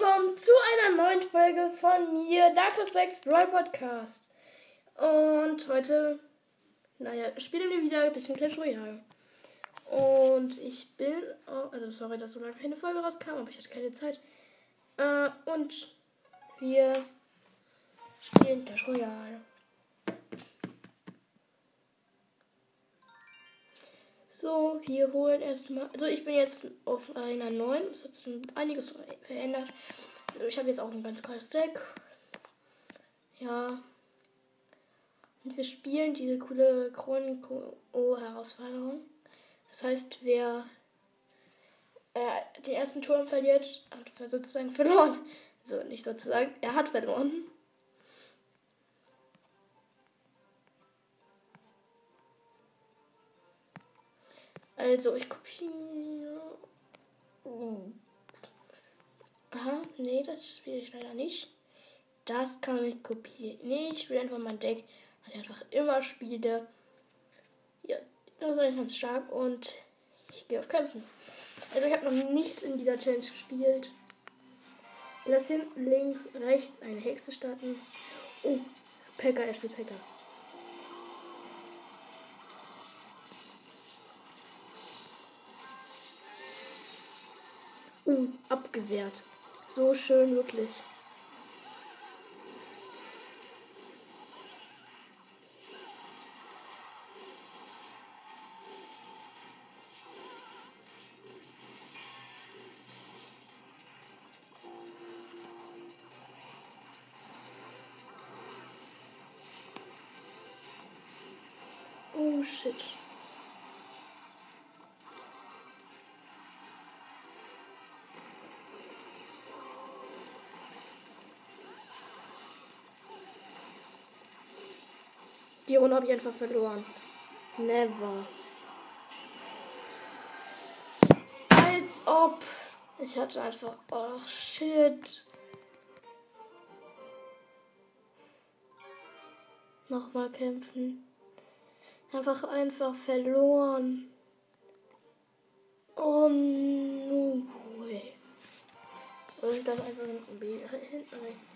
willkommen zu einer neuen Folge von mir, Darkness Blacks Brawl Podcast. Und heute, naja, spielen wir wieder ein bisschen Clash Royale. Und ich bin, oh, also sorry, dass so lange keine Folge rauskam, aber ich hatte keine Zeit. Äh, und wir spielen Clash Royale. So, wir holen erstmal. Also ich bin jetzt auf einer 9. Es hat einiges verändert. Also ich habe jetzt auch ein ganz kleines Deck. Ja. Und wir spielen diese coole Chronik-O-Herausforderung. Das heißt, wer äh, den ersten Turm verliert, hat sozusagen verloren. So, nicht sozusagen, er hat verloren. Also, ich kopiere. Aha, nee, das spiele ich leider nicht. Das kann ich kopieren. Nee, ich spiele einfach mein Deck, was ich einfach immer spiele. Ja, das ist eigentlich ganz stark und ich gehe auf Kämpfen. Also ich habe noch nichts in dieser Challenge gespielt. Lass hinten links, rechts eine Hexe starten. Oh, Pekka, er spielt Pekka. Abgewehrt. So schön, wirklich. Die Runde habe ich einfach verloren. Never. Als ob. Ich hatte einfach. Oh shit. Nochmal kämpfen. Einfach einfach verloren. Oh no way. Soll ich das einfach hinten rechts?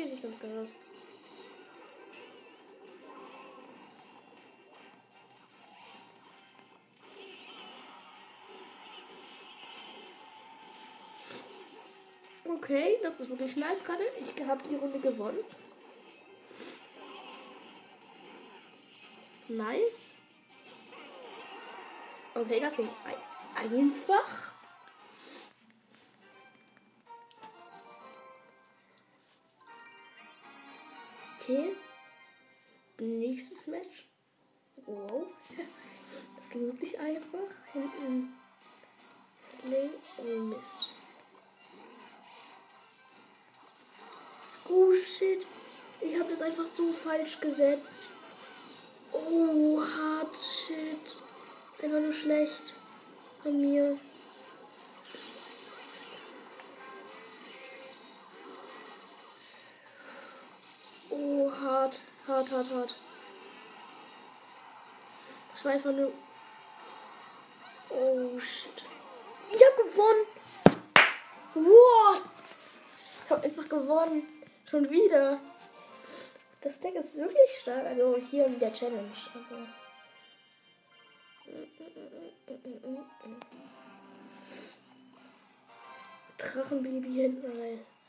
Okay, sieht ganz geil aus. Okay, das ist wirklich nice gerade. Ich habe die Runde gewonnen. Nice. Okay, das ging einfach. Okay. Nächstes Match. Wow. Das ging wirklich einfach. Hinten. Oh Mist. Oh shit. Ich habe das einfach so falsch gesetzt. Oh, hart shit. Einfach nur schlecht von mir. Hart. Hart, hart, hart. Das war einfach nur. Oh shit. Ich habe gewonnen. What? Ich habe einfach gewonnen. Schon wieder. Das Deck ist wirklich stark. Also hier in der Challenge. Also. Drachenbaby hinten rechts.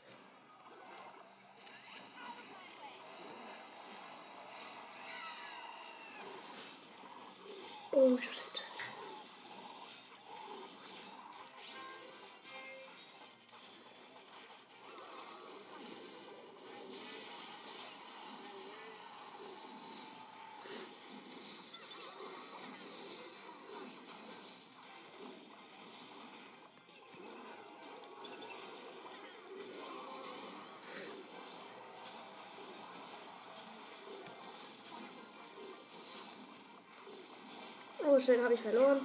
Oh Oh, schön, habe ich verloren.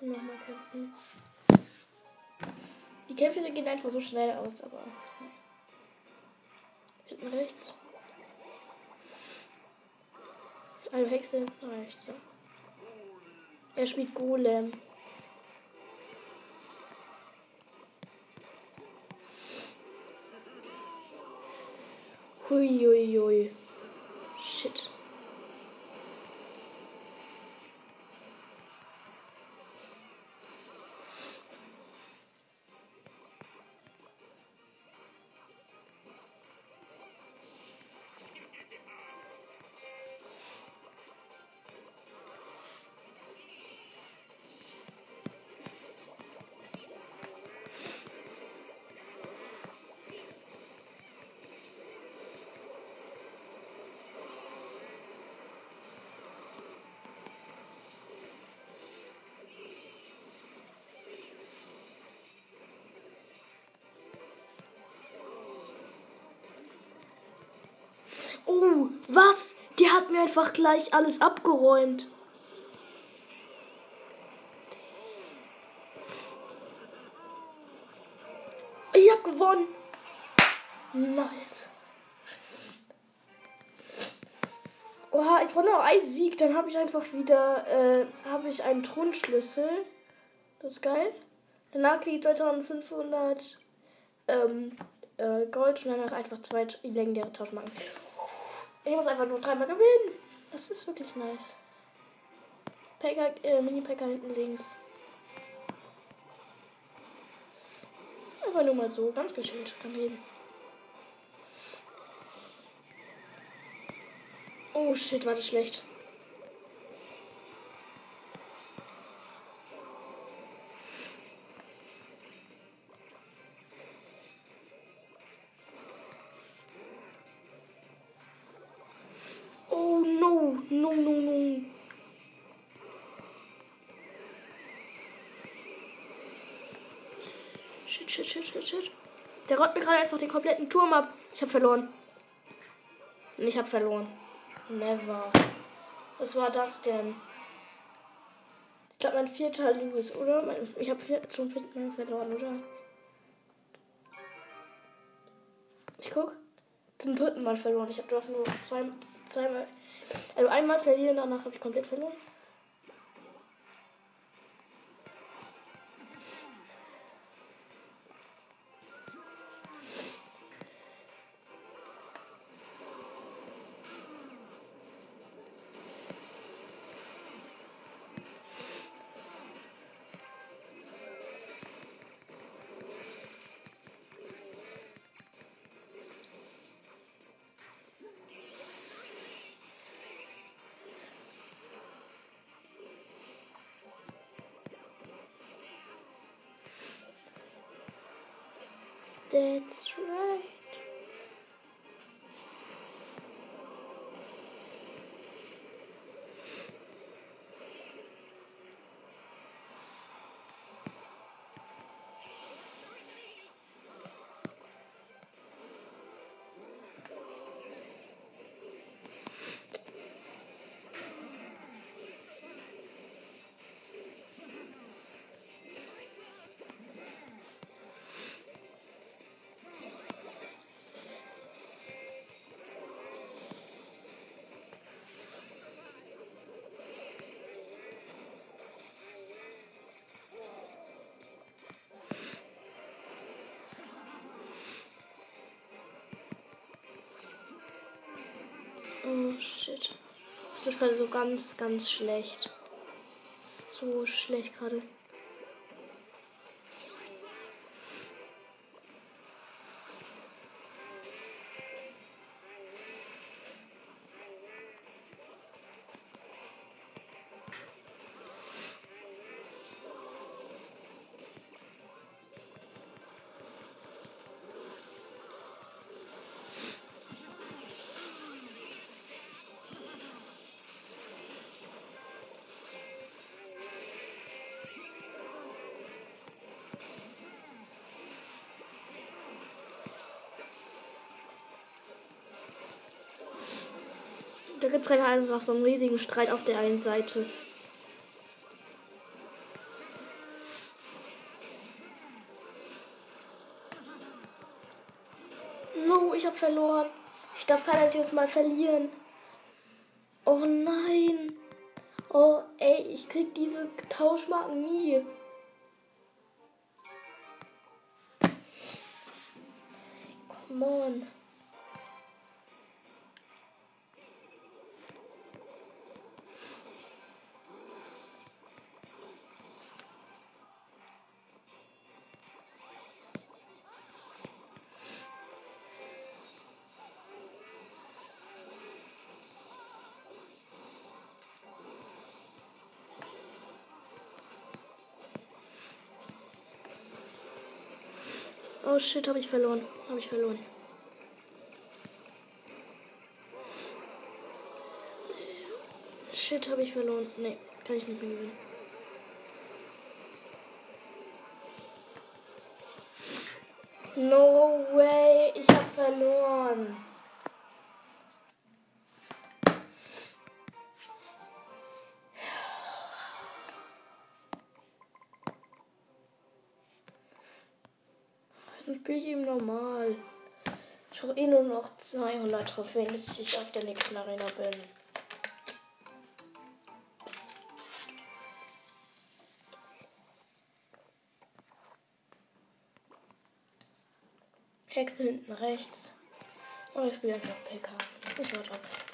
Nochmal kämpfen. Die Kämpfe gehen einfach so schnell aus, aber. Hinten rechts. Eine Hexe rechts. Er spielt Golem. Ой-ой-ой. Oh, was? Der hat mir einfach gleich alles abgeräumt. Ich hab gewonnen. Nice. Oha, ich brauche noch einen Sieg, dann habe ich einfach wieder, äh, habe ich einen Thronschlüssel. Das ist geil. Danach kriege ich 2500 ähm, äh, Gold und danach einfach zwei legendäre Tauschmarken. Ich muss einfach nur dreimal gewinnen. Das ist wirklich nice. Packer, äh, Mini-Packer hinten links. Einfach nur mal so, ganz geschwind. Kann gehen. Oh shit, war das schlecht. Shit. Der räumt mir gerade einfach den kompletten Turm ab. Ich habe verloren. Ich habe verloren. Never. Was war das denn? Ich glaube, mein vierter Lewis, oder? Ich habe zum vierten verloren, oder? Ich guck. Zum dritten Mal verloren. Ich habe nur zwei, zweimal. Also einmal verlieren, danach habe ich komplett verloren. That's right. Shit. Das ist gerade so ganz, ganz schlecht. So schlecht gerade. gibt es halt einfach so einen riesigen Streit auf der einen Seite. No, ich habe verloren. Ich darf kein einziges Mal verlieren. Oh nein. Oh, ey, ich krieg diese Tauschmarken nie. Oh shit, habe ich verloren. Habe ich verloren. Shit, habe ich verloren. Nee, kann ich nicht mehr gewinnen. No way, ich habe verloren. Ich eben normal. Ich brauche eh nur noch 200 Trophäen, bis ich auf der nächsten Arena bin. Hexe hinten rechts. Oh, ich spiele einfach PK. Ich warte ab.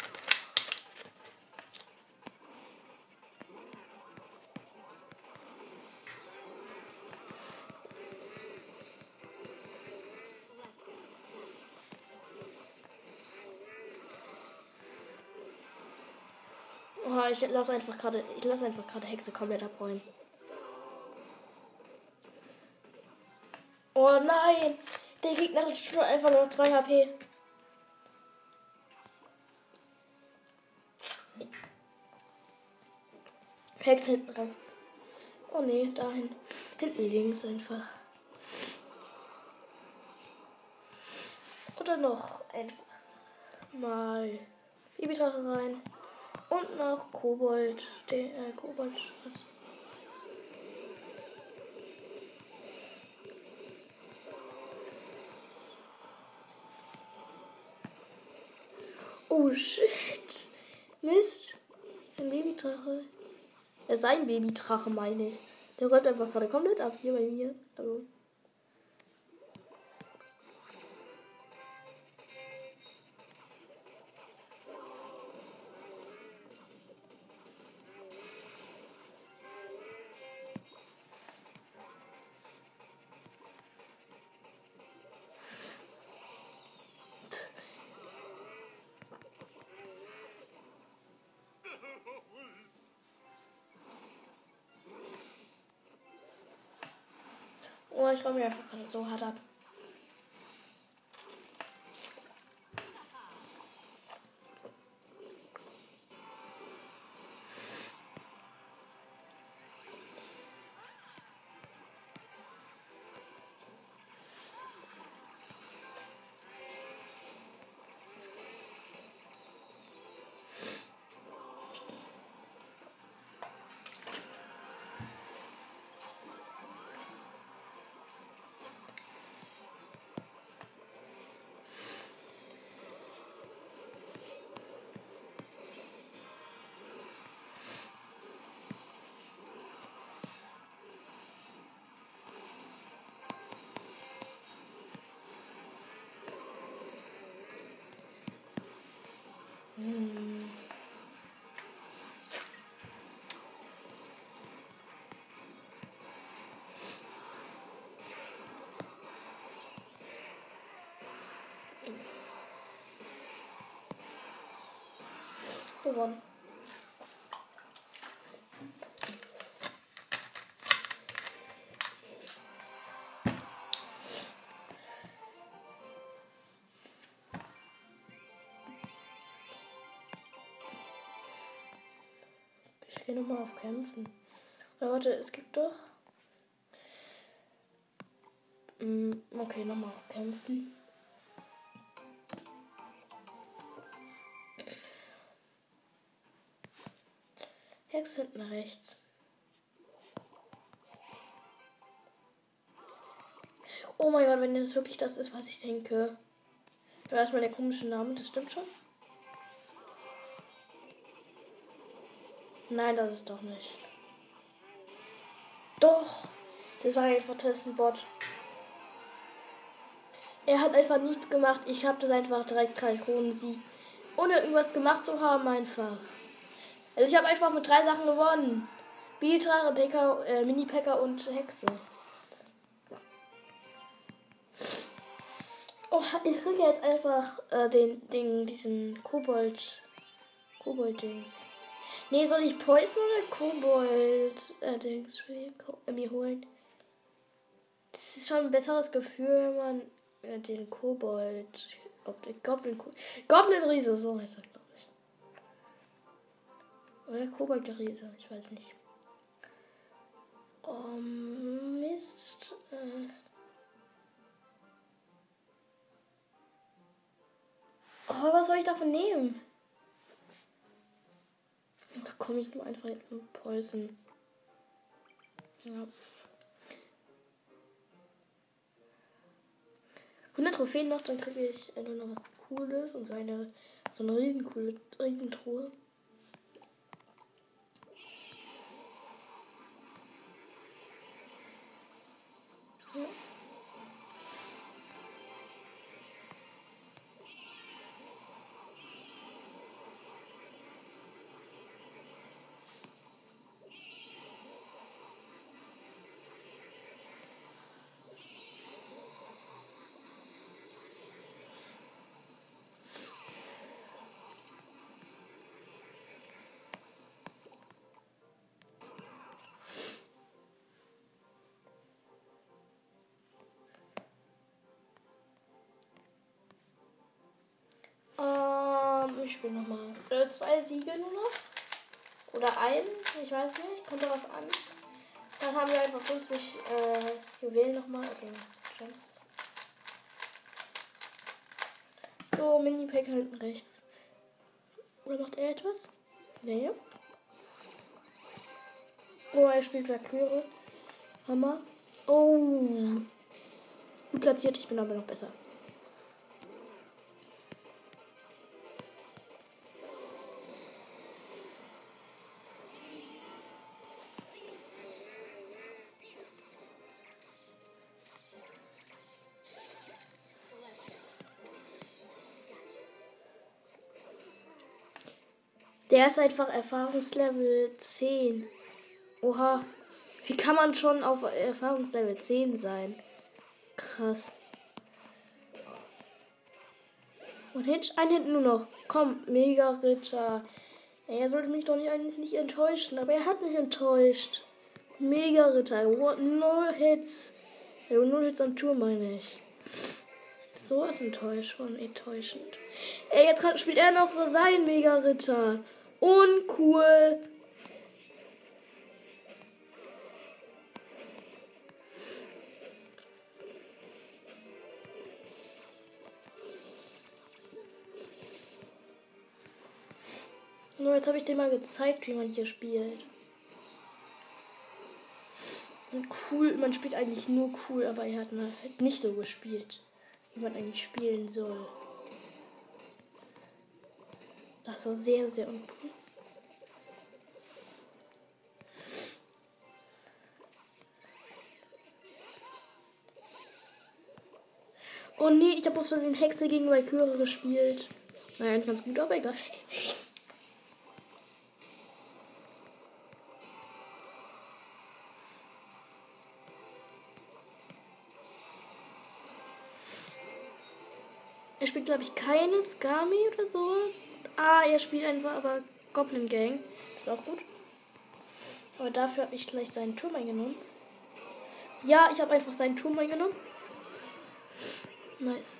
Ich lasse einfach gerade, ich lasse einfach gerade Hexe komplett abräumen. Oh nein! Der Gegner hat schon einfach nur 2 HP. Hex hinten rein. Oh nee, dahin. Hinten links einfach. Oder noch einfach mal Babydrache rein. Und noch Kobold. Den, äh, Kobold. Was? Oh shit. Mist. Ein Babydrache. Ja, sein Babydrache meine ich. Der räumt einfach gerade komplett ab hier bei mir. Also. Ich räume mir einfach gerade so hart ab. Gewonnen. Ich gehe nochmal auf Kämpfen. Oder warte, es gibt doch. Hm, okay, nochmal auf Kämpfen. Hex hinten rechts. Oh mein Gott, wenn das wirklich das ist, was ich denke. Da ist mal der komische Name, das stimmt schon. Nein, das ist doch nicht. Doch. Das war einfach Testenbot. Er hat einfach nichts gemacht. Ich habe das einfach direkt drei Kronen Sieg. Ohne irgendwas gemacht zu haben einfach. Also ich habe einfach mit drei Sachen gewonnen. Biltrare, Packer, äh, Mini-Packer und Hexe. Oh, ich kriege jetzt einfach äh, den, den, diesen Kobold. Kobold-Dings. Nee, soll ich Poison oder Kobold-Dings äh, mir holen? Das ist schon ein besseres Gefühl, wenn man äh, den Kobold. Goblin, Goblin Riese, so heißt er. Oder Kobold Riese, ich weiß nicht. Oh, Mist. Äh. Oh, was soll ich davon nehmen? Da komme ich nur einfach jetzt mit Poison. Ja. 100 Trophäen noch, dann kriege ich nur noch was Cooles und so eine, so eine riesen coole Riesentruhe. Yeah. Ich spiele nochmal. Äh, zwei Siege nur noch. Oder ein, ich weiß nicht, kommt darauf an. Dann haben wir einfach 50 äh, Juwelen nochmal. Also Gems. So, Mini-Pack hinten rechts. Oder macht er etwas? Nee. Oh, er spielt Valkyrie. Hammer. Oh. Gut platziert, ich bin aber noch besser. Der ist einfach Erfahrungslevel 10. Oha. Wie kann man schon auf Erfahrungslevel 10 sein? Krass. Und Hitch, ein hinten nur noch. Komm, Mega Ritter. Er sollte mich doch nicht, eigentlich nicht enttäuschen, aber er hat mich enttäuscht. Mega Ritter. Null Hits. Null Hits am Tour, meine ich. So ist enttäuscht von enttäuschend. Ey, jetzt spielt er noch so sein Mega Ritter. Uncool. Nur jetzt habe ich dir mal gezeigt, wie man hier spielt. Und cool, man spielt eigentlich nur cool, aber er hat halt nicht so gespielt, wie man eigentlich spielen soll. Das war sehr, sehr uncool. Oh nee, ich habe aus Versehen Hexe gegen Valkyrie gespielt. Naja, nicht ganz gut, aber egal. Er spielt, glaube ich, keine Skami oder sowas. Ah, er spielt einfach aber Goblin Gang. Ist auch gut. Aber dafür habe ich gleich seinen Turm eingenommen. Ja, ich habe einfach seinen Turm eingenommen. Nice.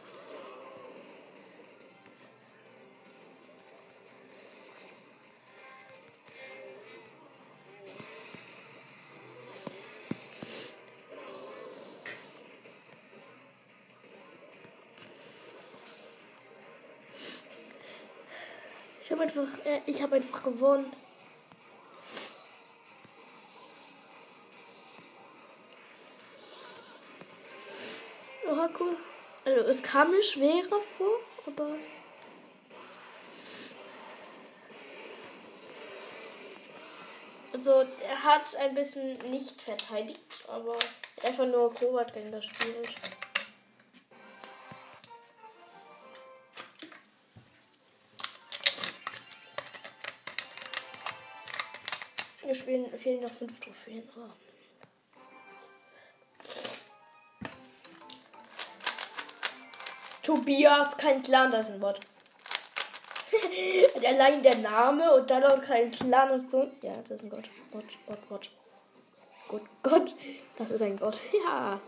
Äh, ich habe einfach gewonnen. Oha, cool. Also es kam mir schwerer vor Aber. Also, er hat ein bisschen nicht verteidigt, aber einfach nur Kovac-Gang gespielt. Wir spielen, fehlen noch fünf Trophäen. Oh. Tobias, kein Clan, das ist ein Wort. Allein der Name und dann auch kein Clan und so. Ja, das ist ein Gott. Gott, Gott, Gott. Gott, Gott. Das ist ein Gott. Ja.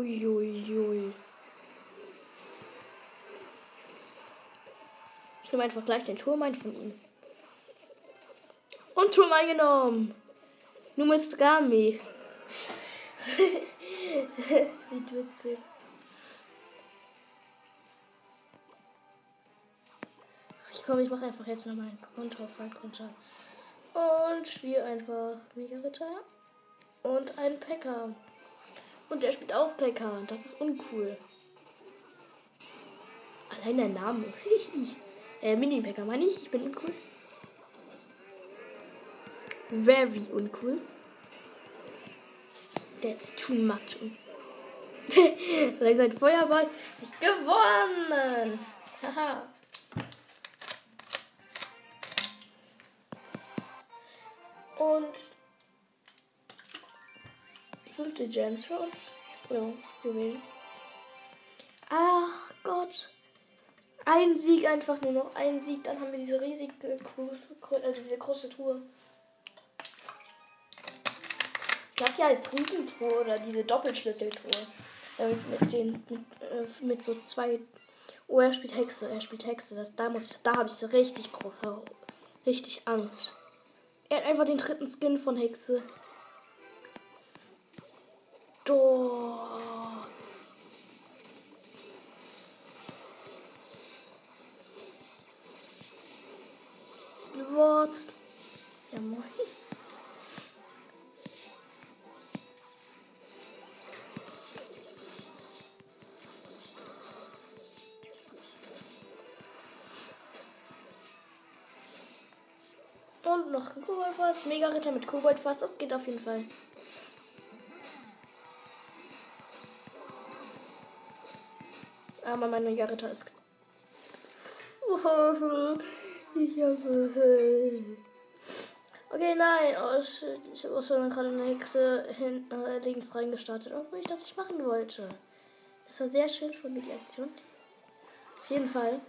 Uiuiui. Ui, ui. Ich nehme einfach gleich den Turm ein von ihm. Und Turm eingenommen. Nur mit Skami. Wie witzig. Ich komme, ich mache einfach jetzt noch meinen Konto auf sein Konto. Und spiele einfach Mega Ritter und einen Packer. Und er spielt auch Packer. Das ist uncool. Allein der Name. Äh, Mini-Packer meine ich. Ich bin uncool. Very uncool. That's too much. Vielleicht sein Feuerball. Ich gewonnen. Haha. Und fünfte Gems für uns. Oder Juwelen. Ach Gott. Ein Sieg einfach nur noch. Ein Sieg. Dann haben wir diese riesige große, äh, diese große Tour. Ich glaube ja als Riesentour oder diese Doppelschlüsseltour. Äh, mit den mit, äh, mit, so zwei. Oh, er spielt Hexe. Er spielt Hexe. Das, da muss, da habe ich so richtig große, richtig Angst. Er hat einfach den dritten Skin von Hexe. What? Ja, moin. Und noch ein Koboldfass. Mega Ritter mit Koboldfass. Das geht auf jeden Fall. Aber mein Mega Ritter ist. Ich habe. Okay, nein. Oh shit. Ich habe auch schon gerade eine Hexe hinten äh, links reingestartet, obwohl ich das nicht machen wollte. Das war sehr schön von mir, die Aktion. Auf jeden Fall.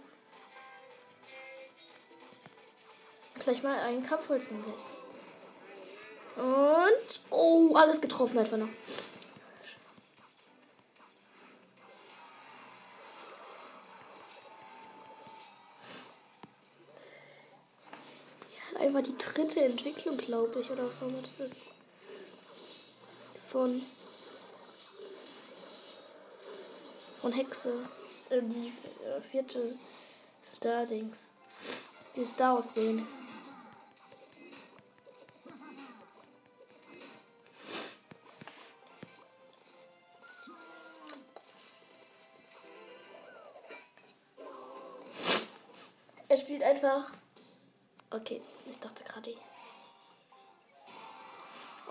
Gleich mal einen Kampfholz hinsetzen. Und. Oh, alles getroffen einfach noch. War die dritte Entwicklung, glaube ich, oder was auch immer das ist. Von. Von Hexe. Äh, die äh, vierte Stardings. Wie es da aussehen.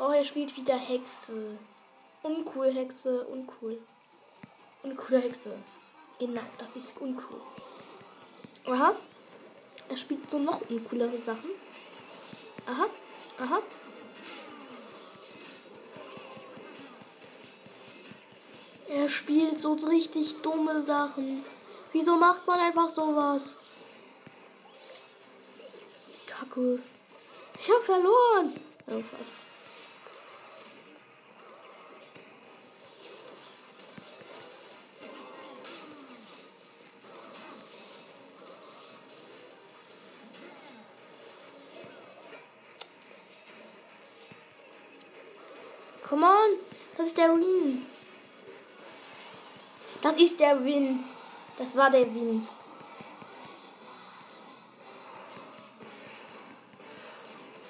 Oh, er spielt wieder Hexe. Uncool Hexe, uncool. Uncoole Hexe. Genau, das ist uncool. Aha. Er spielt so noch uncoolere Sachen. Aha. Aha. Er spielt so richtig dumme Sachen. Wieso macht man einfach sowas? Kacke. Ich habe verloren. Oh, ist der Win. Das ist der Win. Das war der Win.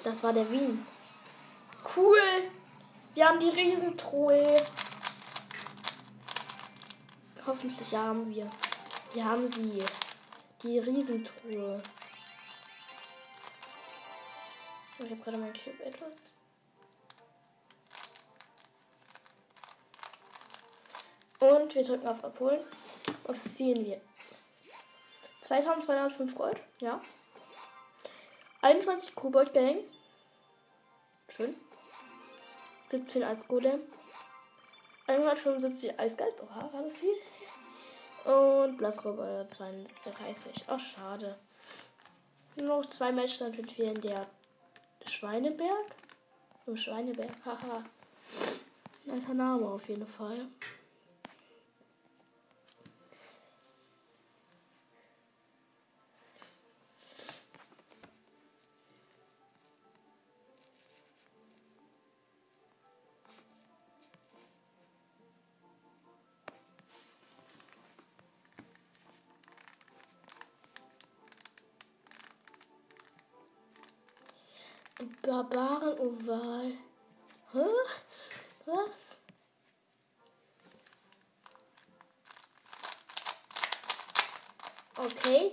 Das war der Wien. Cool. Wir haben die Riesentruhe. Hoffentlich haben wir. Wir haben sie. Die Riesentruhe. Ich habe gerade mein Clip etwas. Und wir drücken auf Abholen. Was ziehen wir? 2205 Gold, ja. 21 Kobold Gang. Schön. 17 als Golem. 175 Eisgeist. Oha, war das viel? Und Blasrobe 32. Ach, schade. Noch zwei Matches, dann sind wir in der Schweineberg. Im Schweineberg, haha. Alter Name auf jeden Fall. Barbaren-Oval. Hä? Was? Okay,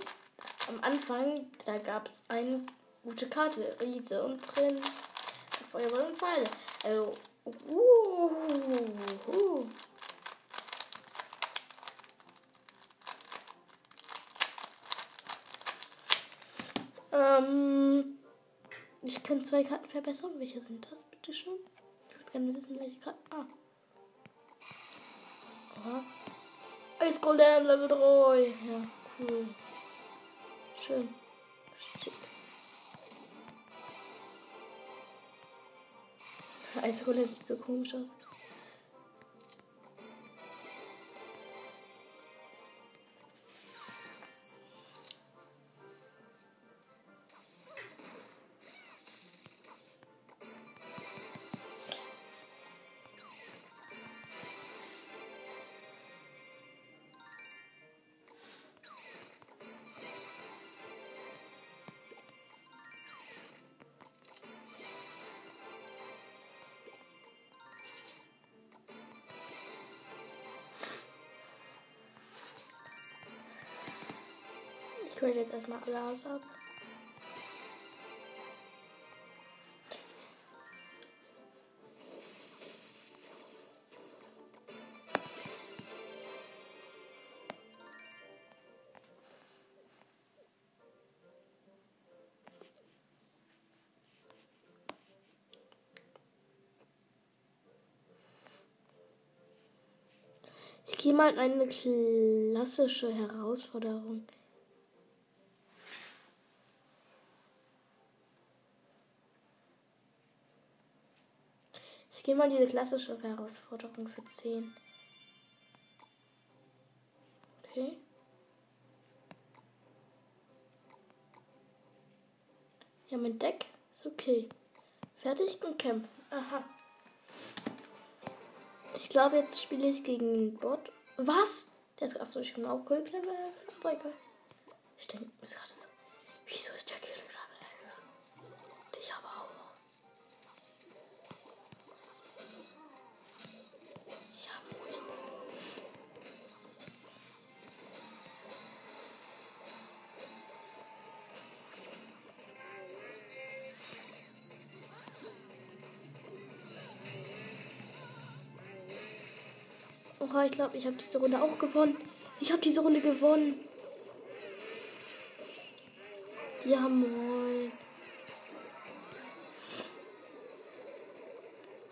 am Anfang, da gab es eine gute Karte. Riese und Prinz. Feuerball und Pfeile. Also, uh, uh. Ähm, ich kann zwei Karten verbessern. Welche sind das, bitte schon? Ich würde gerne wissen, welche Karten. Ah. Aha. Ice Level 3. Ja, cool. Schön. Schick. Ice Golem sieht so komisch aus. Ich hole jetzt erstmal alles ab. Ich gehe mal in eine klassische Herausforderung. Ich gehe mal diese klassische Herausforderung für 10. Okay. Ja, mein Deck ist okay. Fertig und kämpfen. Aha. Ich glaube, jetzt spiele ich gegen einen Bot. Was? Der ist. Achso, ich bin auch cool, clever. Breaker. Ich denke, ist gerade so. Wieso ist der Kill Oha, ich glaube, ich habe diese Runde auch gewonnen. Ich habe diese Runde gewonnen. Ja, moin.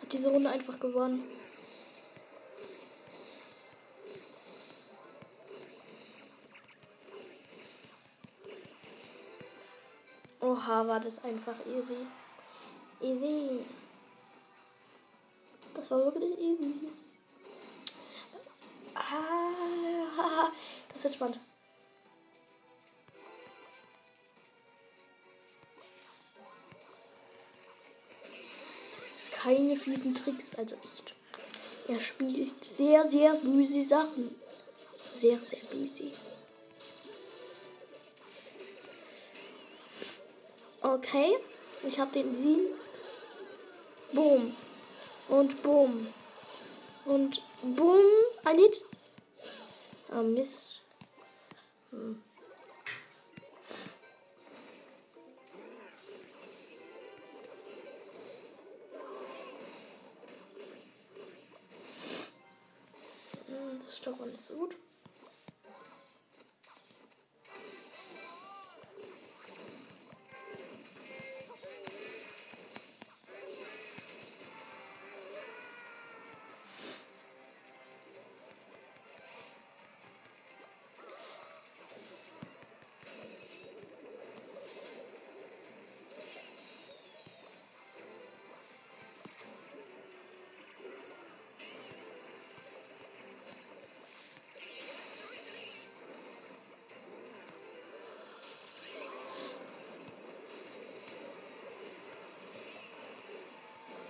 Hab diese Runde einfach gewonnen. Oha, war das einfach easy. Easy. Das war wirklich easy. Das wird spannend. Keine fiesen Tricks, also echt. Er spielt sehr, sehr böse Sachen. Sehr, sehr böse. Okay. Ich habe den Sieg. Boom. Und boom. Und boom. Ein Hit. Ah, Mist. Hm. hm das ist doch nicht gut.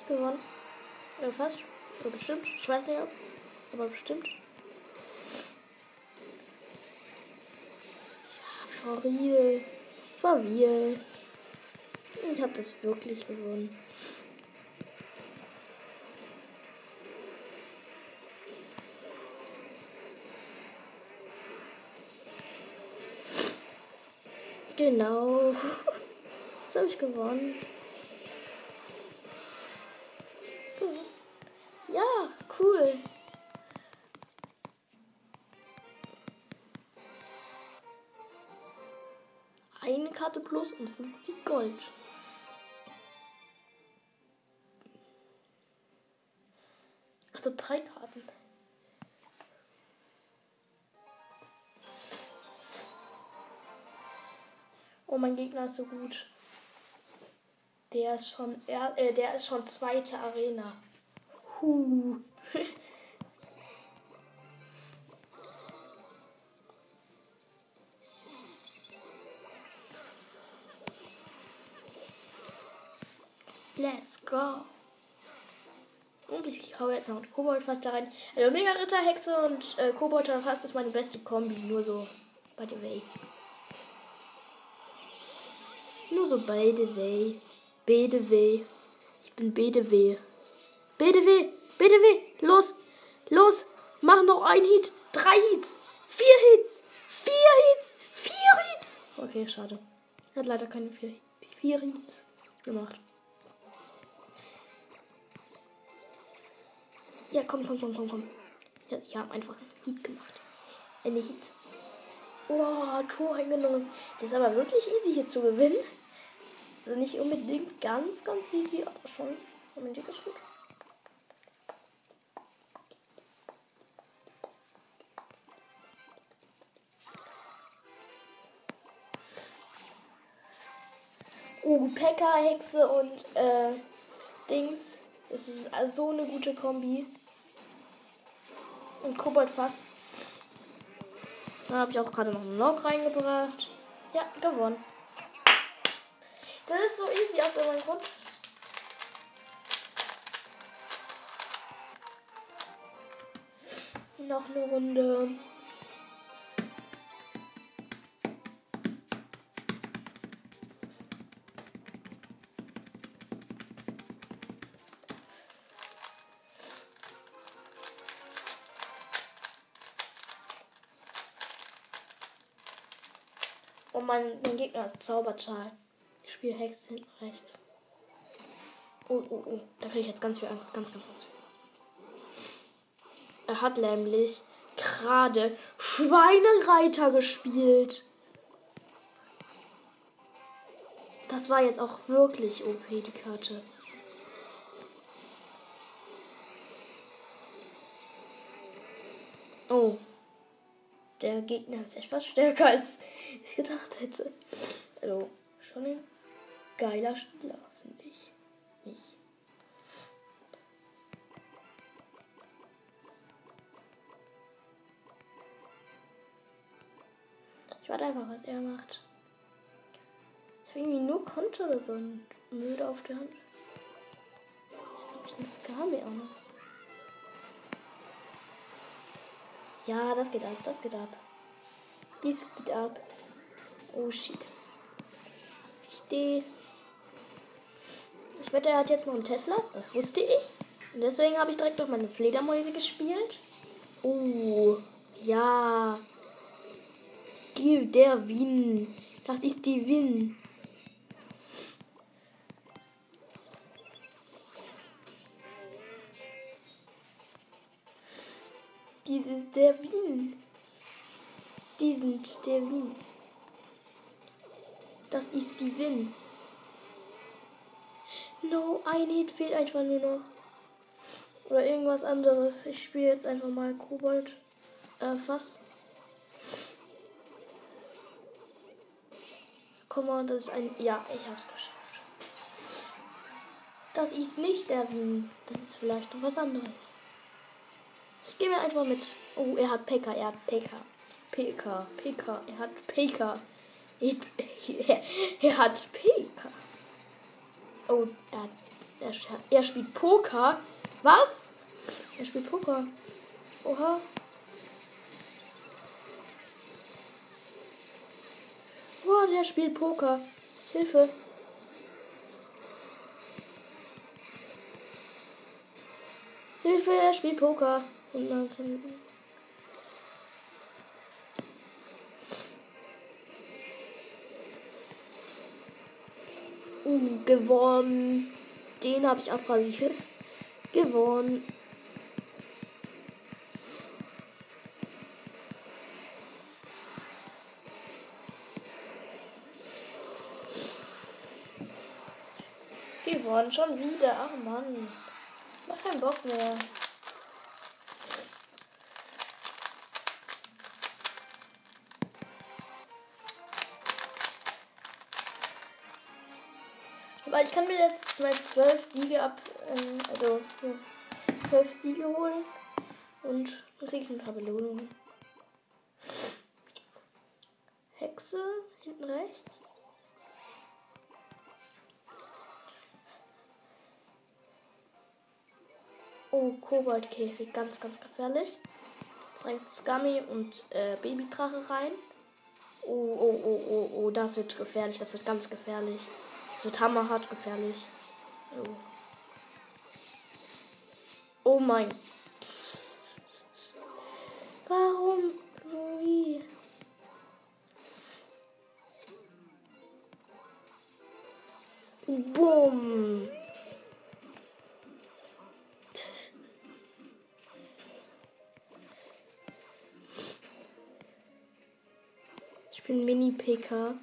Gewonnen. Oder fast. Oder bestimmt. Ich weiß nicht ob. Aber bestimmt. Ja. For real. Ich habe das wirklich gewonnen. Genau. Das habe ich gewonnen. Plus und 50 Gold. Also drei Karten. Oh, mein Gegner ist so gut. Der ist schon, äh, der ist schon zweite Arena. Huh. Let's go. Und ich hau jetzt noch einen Kobold fast da rein. Also Mega Ritter, Hexe und äh, Kobold fast ist meine beste Kombi. Nur so by the way. Nur so by the way. Way. Ich bin BDW. BDW. BDW. Los. Los. Mach noch ein Hit. Drei Hits. Vier Hits. Vier Hits. Vier Hits. Okay, schade. Hat leider keine vier, vier Hits gemacht. Ja, komm, komm, komm, komm, komm. Ja, ich habe einfach einen Hit gemacht. Ein Hit. Oh, Tor eingenommen. Das ist aber wirklich easy hier zu gewinnen. Also nicht unbedingt ganz, ganz easy, aber schon. Moment, ist gut. Oh, Pekka, Hexe und äh, Dings. Das ist so eine gute Kombi. Und Kobold fast. Da habe ich auch gerade noch einen Log reingebracht. Ja, gewonnen. Das ist so easy aus irgendeinem Grund. Noch eine Runde. Mein, mein Gegner ist Zaubertal. Ich spiele Hex hinten rechts. Oh, oh, oh. Da kriege ich jetzt ganz viel Angst. Ganz, ganz, ganz. Er hat nämlich gerade Schweinereiter gespielt. Das war jetzt auch wirklich OP, die Karte. Der Gegner ist etwas stärker als ich gedacht hätte. Also, schon ein geiler Spieler, finde ich. Nicht. Ich warte einfach, was er macht. Ich habe irgendwie nur Konter oder so ein Müll auf der Hand. Jetzt habe ich eine Skame auch noch. Ja, das geht ab, das geht ab. Dies geht ab. Oh shit. Ich wette, er hat jetzt noch einen Tesla. Das wusste ich. Und deswegen habe ich direkt auf meine Fledermäuse gespielt. Oh, ja. Die, der Win. Das ist die Win. Dieses der Win. Die sind der Win. Das ist die Win. No, ein Hit fehlt einfach nur noch. Oder irgendwas anderes. Ich spiele jetzt einfach mal Kobold. Äh, was? Komm mal, das ist ein. Ja, ich hab's geschafft. Das ist nicht der Wien. Das ist vielleicht noch was anderes. Ich gehe mir einfach mit. Oh, er hat PK, er hat PK. PK, PK, er hat PK. Er, er hat PK. Oh, er, er, er spielt Poker. Was? Er spielt Poker. Oha. Boah, der spielt Poker. Hilfe. Hilfe, er spielt Poker. Und 19. Uh, gewonnen. Den habe ich abrasiert. Gewonnen. Gewonnen, schon wieder. Ach Mann. Mach keinen Bock mehr. Aber ich kann mir jetzt mal zwölf Siege ab, ähm, also zwölf ja, Siege holen und kriege ich ein paar Belohnungen. Hexe hinten rechts. Oh, Koboldkäfig, ganz, ganz gefährlich. Direkt Scummy und äh, Babydrache rein. Oh, oh, oh, oh, oh, das wird gefährlich, das wird ganz gefährlich. Das wird hammerhart gefährlich. Oh, oh mein. Warum? Wie? Bumm. Ich bin Mini-PK.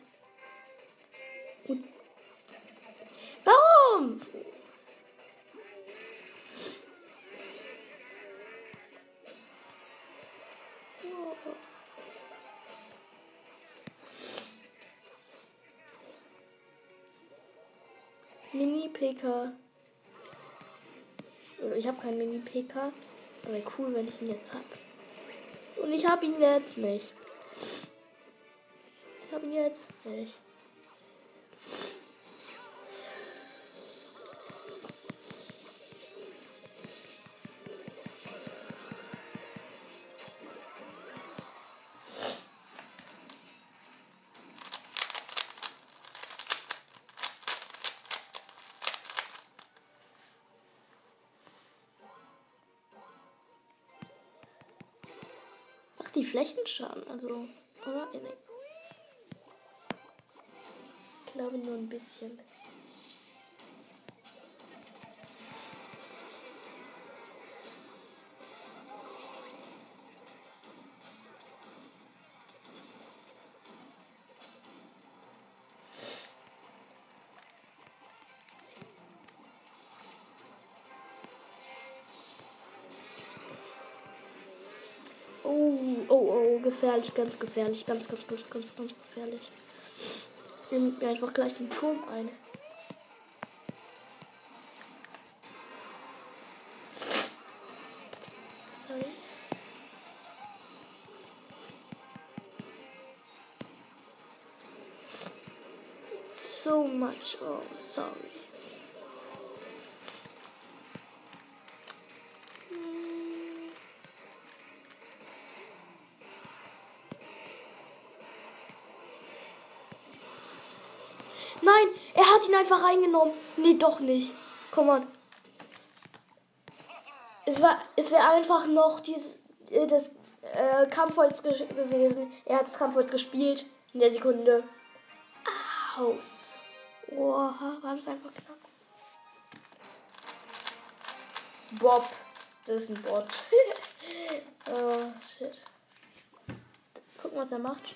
Mini-PK. Ich habe keinen Mini-PK. Aber cool, wenn ich ihn jetzt habe. Und ich habe ihn jetzt nicht. Ich habe ihn jetzt nicht. Die Flächenschaden, also, oder? Ich glaube nur ein bisschen. Gefährlich, ganz gefährlich, ganz, ganz, ganz, ganz, ganz gefährlich. Nimmt mir einfach gleich den Turm ein. Nein, er hat ihn einfach reingenommen. Nee, doch nicht. Komm on. Es war, es wäre einfach noch dieses, äh, das äh, Kampfholz ge gewesen. Er hat das Kampfholz gespielt in der Sekunde. Aus. Oha, war das einfach knapp. Bob. Das ist ein Bot. oh, shit. Gucken, was er macht.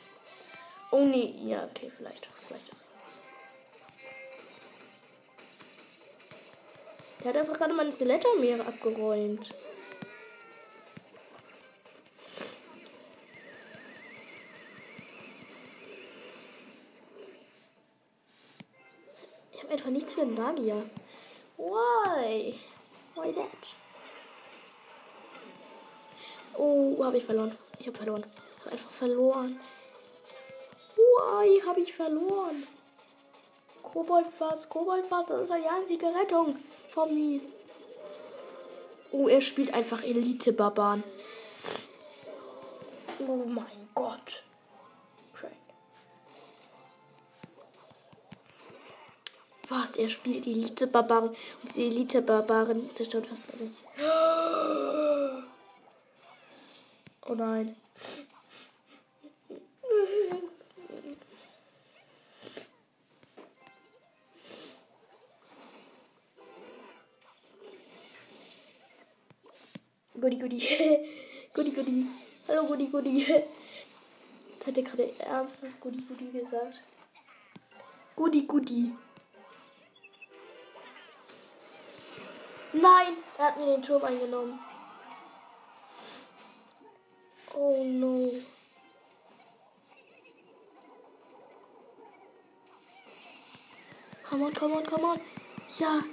Oh nee, ja, okay, vielleicht. Vielleicht Der hat einfach gerade meine Skelettarmeere abgeräumt. Ich habe einfach nichts für einen Magier. Why? Why that? Oh, habe ich verloren. Ich habe verloren. Ich habe einfach verloren. Why habe ich verloren? Koboldfass, Koboldfass, das ist die einzige Rettung mir. Oh, er spielt einfach Elite-Barbaren. Oh mein Gott. Was? Er spielt Elite-Barbaren und diese Elite-Barbaren zerstört fast alle. Oh nein. Goody, goody. goody, goody. Hallo, goody, goody. Hat er gerade ernsthaft goody, goody gesagt? Goody, goody. Nein, er hat mir den Turm eingenommen. Oh no. Come on, come on, come on. Ja.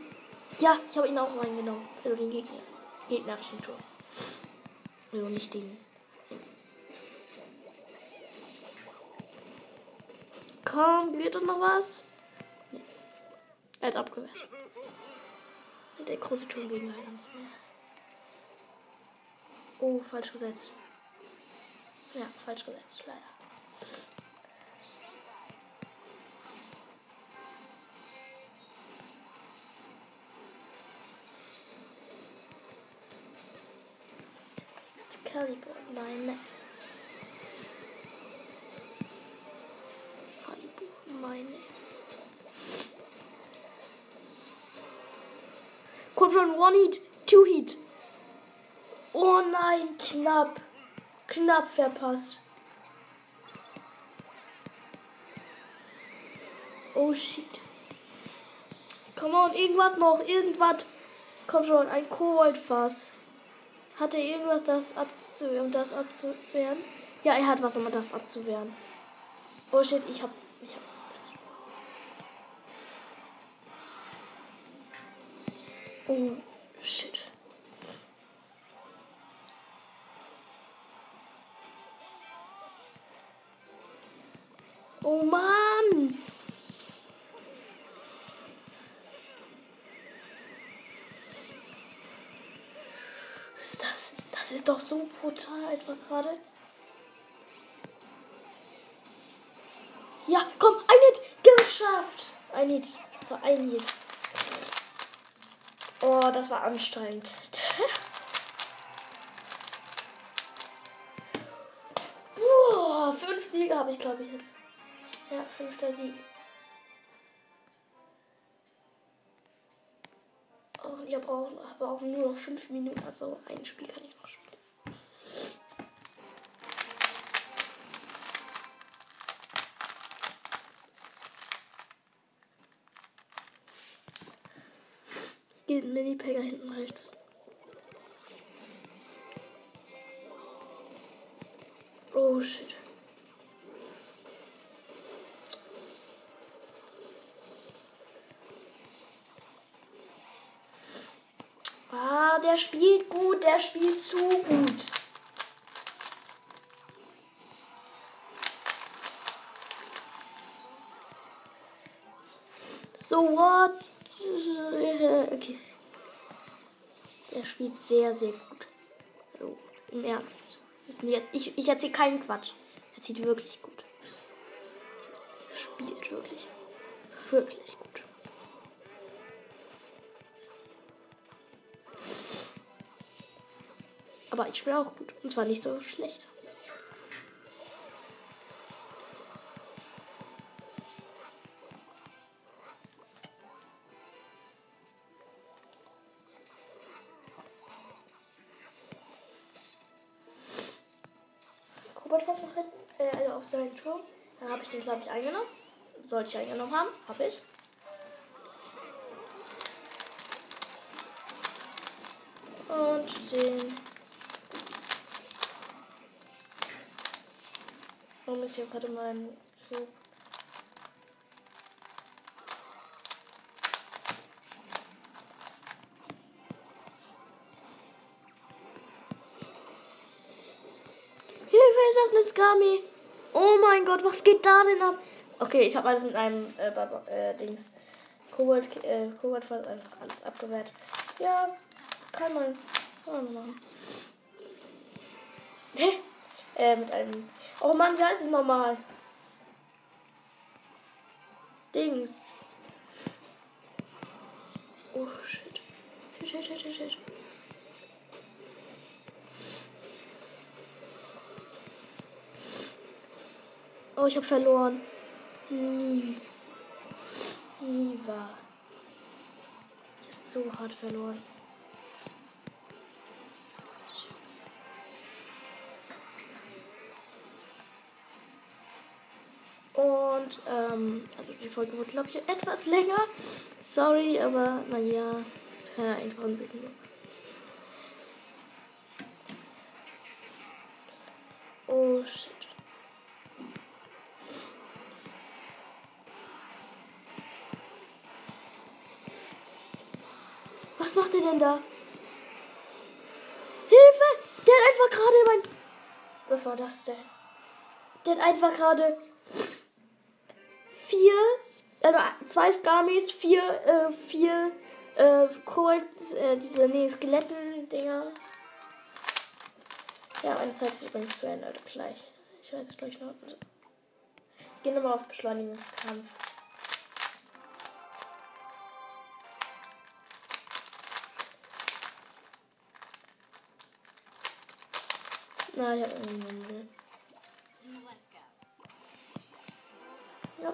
Ja, ich habe ihn auch reingenommen. Also den Gegner. Gegnerischen Turm. Also nicht den. Komm, wird das noch was? Nee. Er hat abgewehrt. Der große Turm gegen leider nicht mehr. Oh, falsch gesetzt. Ja, falsch gesetzt, leider. Caliber, meine. Caliber, meine. Kommt schon, One Hit, Two Hit. Oh nein, knapp. Knapp verpasst. Oh shit. Komm on, irgendwas noch, irgendwas. Komm schon, ein Koboldfass. Hat er irgendwas, das abzuwehren, um das abzuwehren? Ja, er hat was, um das abzuwehren. Oh shit, ich hab, ich hab. Oh shit. Oh Mann! Ist das, das ist doch so brutal etwa gerade. Ja, komm, ein Hit geschafft. Ein Hit. War ein Hit. Oh, das war anstrengend. Boah, fünf Siege habe ich, glaube ich, jetzt. Ja, fünfter Sieg. Ich habe auch, hab auch nur noch fünf Minuten, also ein Spiel kann ich noch spielen. Geht ein Mini-Pegger hinten rechts. Oh shit. Ah, der spielt gut, der spielt zu gut. So what? Okay. Der spielt sehr, sehr gut. Also, im Ernst. Ich, ich erzähle keinen Quatsch. Er sieht wirklich gut. Spielt wirklich. wirklich gut. Aber ich spiele auch gut. Und zwar nicht so schlecht. Dann habe ich eingenommen. Sollte ich eingenommen haben. Habe ich. Und den. Warum ist hier gerade mein Zug? Mein Gott, was geht da denn ab? Okay, ich habe alles mit einem äh, äh, Dings. Kobold, äh, Kobold einfach alles abgewehrt. Ja, kann man, kann man machen. Hä? äh, mit einem. Oh Mann, wie heißt es nochmal? Dings. Oh shit. Shit, shit, shit, shit. Oh, ich habe verloren. Nie. Nie war. Ich habe so hart verloren. Und, ähm, also die Folge wird, glaube ich, etwas länger. Sorry, aber naja, das kann ja einfach ein bisschen. Oh shit. Was macht er denn da? Hilfe! Der hat einfach gerade mein. Was war das denn? Der hat einfach gerade vier, also zwei Skamis, vier, äh, vier, äh, Cold, äh, diese, nee, Skeletten-Dinger. Ja, meine Zeit ist übrigens zu Ende, gleich. Ich weiß gleich noch. Ich gehe nochmal auf Beschleunigungskampf. Na, ich hab irgendwann will. Ja.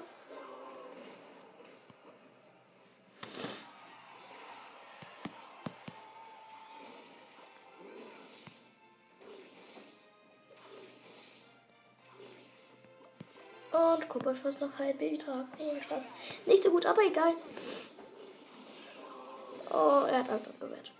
Und guck mal, was noch halb Baby tragen. Nee, Spaß. Nicht so gut, aber egal. Oh, er hat alles abgewehrt.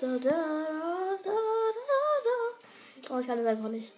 Da da da da da. Oh, ich kann das einfach nicht.